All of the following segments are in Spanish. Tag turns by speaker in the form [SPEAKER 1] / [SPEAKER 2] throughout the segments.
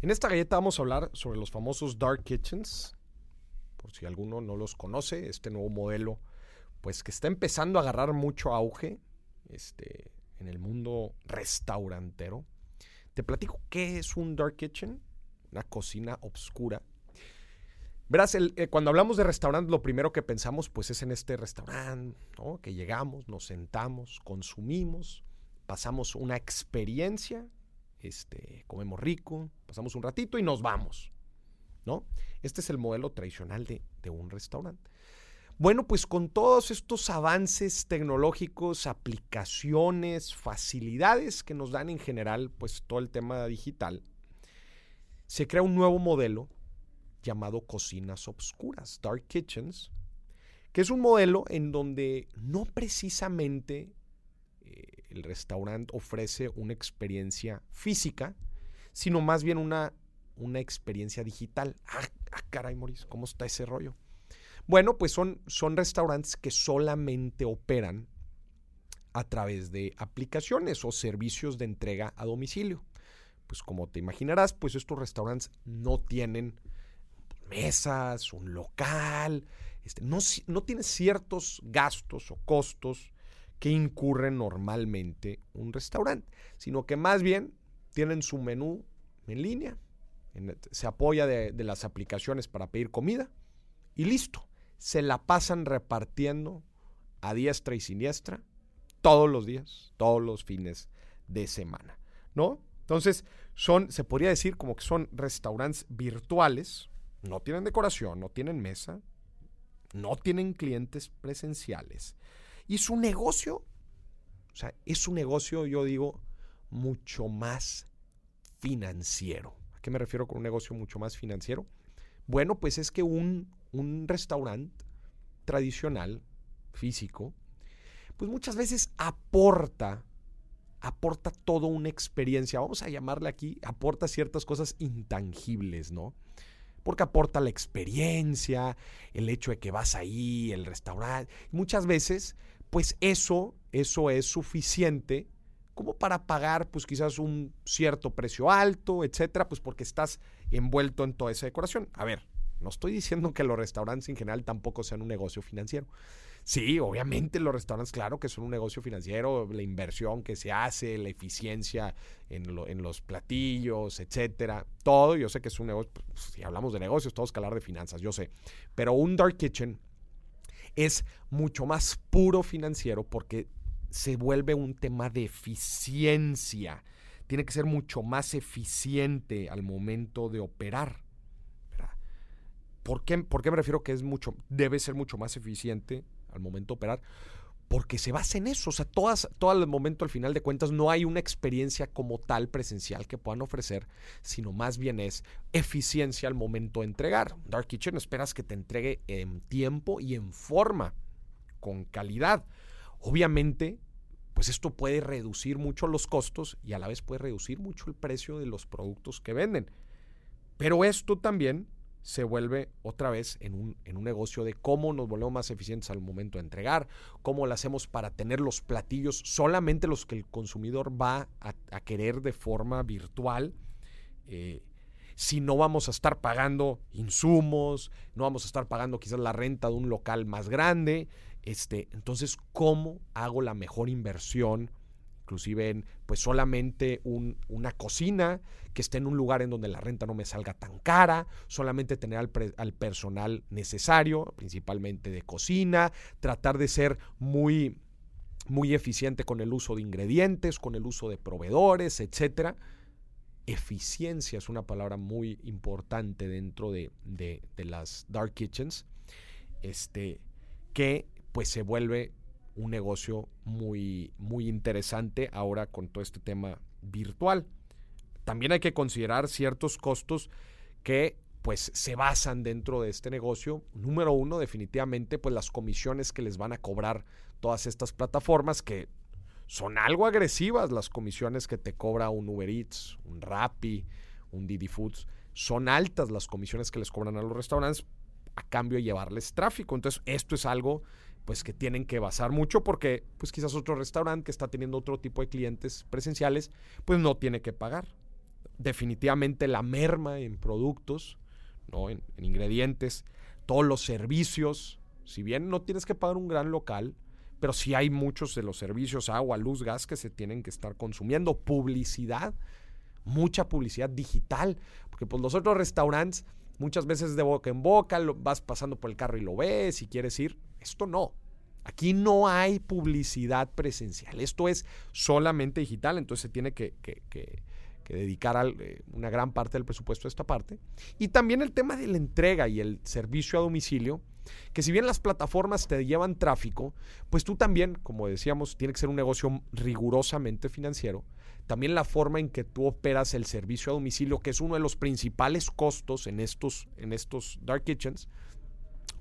[SPEAKER 1] En esta galleta vamos a hablar sobre los famosos dark kitchens. Por si alguno no los conoce, este nuevo modelo, pues que está empezando a agarrar mucho auge este, en el mundo restaurantero. Te platico qué es un dark kitchen, una cocina oscura. Verás, eh, cuando hablamos de restaurante, lo primero que pensamos pues es en este restaurante, ¿no? Que llegamos, nos sentamos, consumimos, pasamos una experiencia este, comemos rico, pasamos un ratito y nos vamos. ¿no? Este es el modelo tradicional de, de un restaurante. Bueno, pues con todos estos avances tecnológicos, aplicaciones, facilidades que nos dan en general, pues todo el tema digital, se crea un nuevo modelo llamado cocinas obscuras, dark kitchens, que es un modelo en donde no precisamente el restaurante ofrece una experiencia física, sino más bien una, una experiencia digital. Ah, ah, caray, Maurice, ¿cómo está ese rollo? Bueno, pues son, son restaurantes que solamente operan a través de aplicaciones o servicios de entrega a domicilio. Pues como te imaginarás, pues estos restaurantes no tienen mesas, un local, este, no, no tienen ciertos gastos o costos que incurre normalmente un restaurante, sino que más bien tienen su menú en línea, se apoya de, de las aplicaciones para pedir comida y listo, se la pasan repartiendo a diestra y siniestra todos los días, todos los fines de semana, ¿no? Entonces, son, se podría decir como que son restaurantes virtuales, no tienen decoración, no tienen mesa, no tienen clientes presenciales, y su negocio, o sea, es un negocio, yo digo, mucho más financiero. ¿A qué me refiero con un negocio mucho más financiero? Bueno, pues es que un, un restaurante tradicional, físico, pues muchas veces aporta, aporta toda una experiencia, vamos a llamarle aquí, aporta ciertas cosas intangibles, ¿no? Porque aporta la experiencia, el hecho de que vas ahí, el restaurante. Muchas veces pues eso, eso es suficiente como para pagar pues quizás un cierto precio alto, etcétera, pues porque estás envuelto en toda esa decoración. A ver, no estoy diciendo que los restaurantes en general tampoco sean un negocio financiero. Sí, obviamente los restaurantes, claro que son un negocio financiero, la inversión que se hace, la eficiencia en, los platillos, etcétera, todo. Yo sé que es un negocio, pues, si hablamos de negocios, todos que hablar de finanzas, yo sé. Pero un dark kitchen es mucho más puro financiero porque se vuelve un tema de eficiencia. Tiene que ser mucho más eficiente al momento de operar. ¿Por qué, ¿Por qué me refiero que es mucho, debe ser mucho más eficiente al momento de operar? Porque se basa en eso. O sea, todas, todo el momento, al final de cuentas, no hay una experiencia como tal presencial que puedan ofrecer, sino más bien es eficiencia al momento de entregar. Dark Kitchen esperas que te entregue en tiempo y en forma, con calidad. Obviamente, pues esto puede reducir mucho los costos y a la vez puede reducir mucho el precio de los productos que venden. Pero esto también se vuelve otra vez en un, en un, negocio de cómo nos volvemos más eficientes al momento de entregar, cómo lo hacemos para tener los platillos solamente los que el consumidor va a, querer de forma virtual. Eh, si no vamos a estar pagando insumos, no vamos a estar pagando quizás la renta de un local más grande, este, entonces, ¿cómo hago la mejor inversión inclusive en pues solamente una cocina que esté en un lugar en donde la renta no me salga tan cara, solamente tener al, personal necesario, principalmente de cocina, tratar de ser muy, muy eficiente con el uso de ingredientes, con el uso de proveedores, etcétera. Eficiencia es una palabra muy importante dentro de, de, de las dark kitchens, este, que pues se vuelve un negocio muy, muy interesante ahora con todo este tema virtual. También hay que considerar ciertos costos que pues se basan dentro de este negocio. Número uno, definitivamente, pues las comisiones que les van a cobrar todas estas plataformas que son algo agresivas las comisiones que te cobra un Uber Eats, un Rappi, un Didi Foods. Son altas las comisiones que les cobran a los restaurantes a cambio de llevarles tráfico. Entonces, esto es algo pues que tienen que basar mucho porque pues quizás otro restaurante que está teniendo otro tipo de clientes presenciales pues no tiene que pagar. definitivamente la merma en productos, ¿no? en, en ingredientes, todos los servicios. Si bien no tienes que pagar un gran local, pero sí hay muchos de los servicios, agua, luz, gas, que se tienen que estar consumiendo. Publicidad, mucha publicidad digital, porque pues los otros restaurantes muchas veces de boca en boca, lo, vas pasando por el carro y lo ves, si quieres ir. Esto no. Aquí no hay publicidad presencial. Esto es solamente digital, entonces se tiene que, dedicar eh, una gran parte del presupuesto a esta parte. Y también el tema de la entrega y el servicio a domicilio, que si bien las plataformas te llevan tráfico, pues tú también, como decíamos, tiene que ser un negocio rigurosamente financiero. También la forma en que tú operas el servicio a domicilio, que es uno de los principales costos en estos dark kitchens,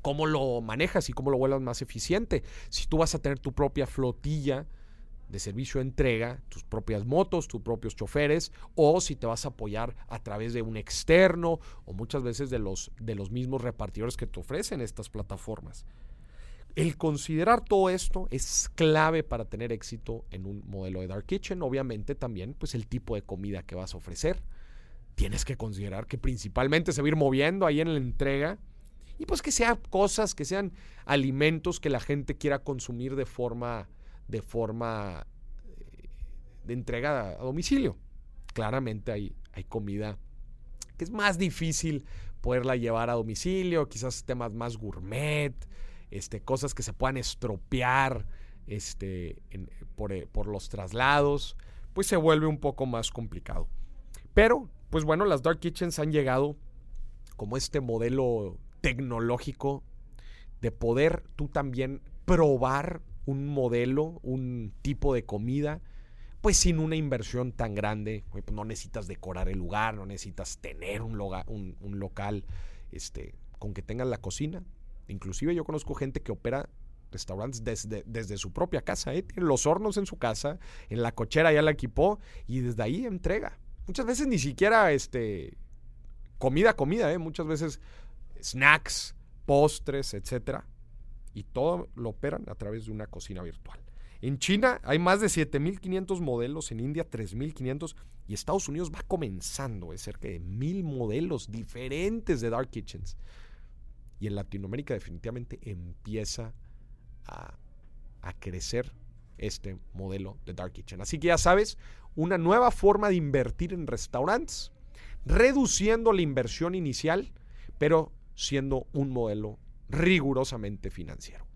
[SPEAKER 1] cómo lo manejas y cómo lo vuelvas más eficiente. Si tú vas a tener tu propia flotilla de servicio de entrega, tus propias motos, tus propios choferes, o si te vas a apoyar a través de un externo o muchas veces de los, de los mismos repartidores que te ofrecen estas plataformas. El considerar todo esto es clave para tener éxito en un modelo de Dark Kitchen. Obviamente también pues el tipo de comida que vas a ofrecer. Tienes que considerar que principalmente se va a ir moviendo ahí en la entrega y pues que sean cosas, que sean alimentos que la gente quiera consumir de forma, de forma eh, de entrega a domicilio. Claramente hay, hay comida que es más difícil poderla llevar a domicilio, quizás temas más gourmet, este, cosas que se puedan estropear este, por, eh, por los traslados, pues se vuelve un poco más complicado. Pero, pues bueno, las Dark Kitchens han llegado como este modelo tecnológico de poder tú también probar un modelo, un tipo de comida, pues sin una inversión tan grande. Pues no necesitas decorar el lugar, no necesitas tener un, un, un local, este, con que tengas la cocina. Inclusive yo conozco gente que opera restaurantes desde, desde su propia casa, ¿eh? tiene los hornos en su casa, en la cochera ya la equipó y desde ahí entrega. Muchas veces ni siquiera este, comida, comida, ¿eh? muchas veces snacks, postres, etcétera. Y todo lo operan a través de una cocina virtual. En China hay más de 7.500 modelos, en India 3.500 y Estados Unidos va comenzando, es cerca de mil modelos diferentes de dark kitchens. Y en Latinoamérica definitivamente empieza a, a crecer este modelo de dark kitchen. Así que ya sabes, una nueva forma de invertir en restaurantes, reduciendo la inversión inicial, pero siendo un modelo rigurosamente financiero.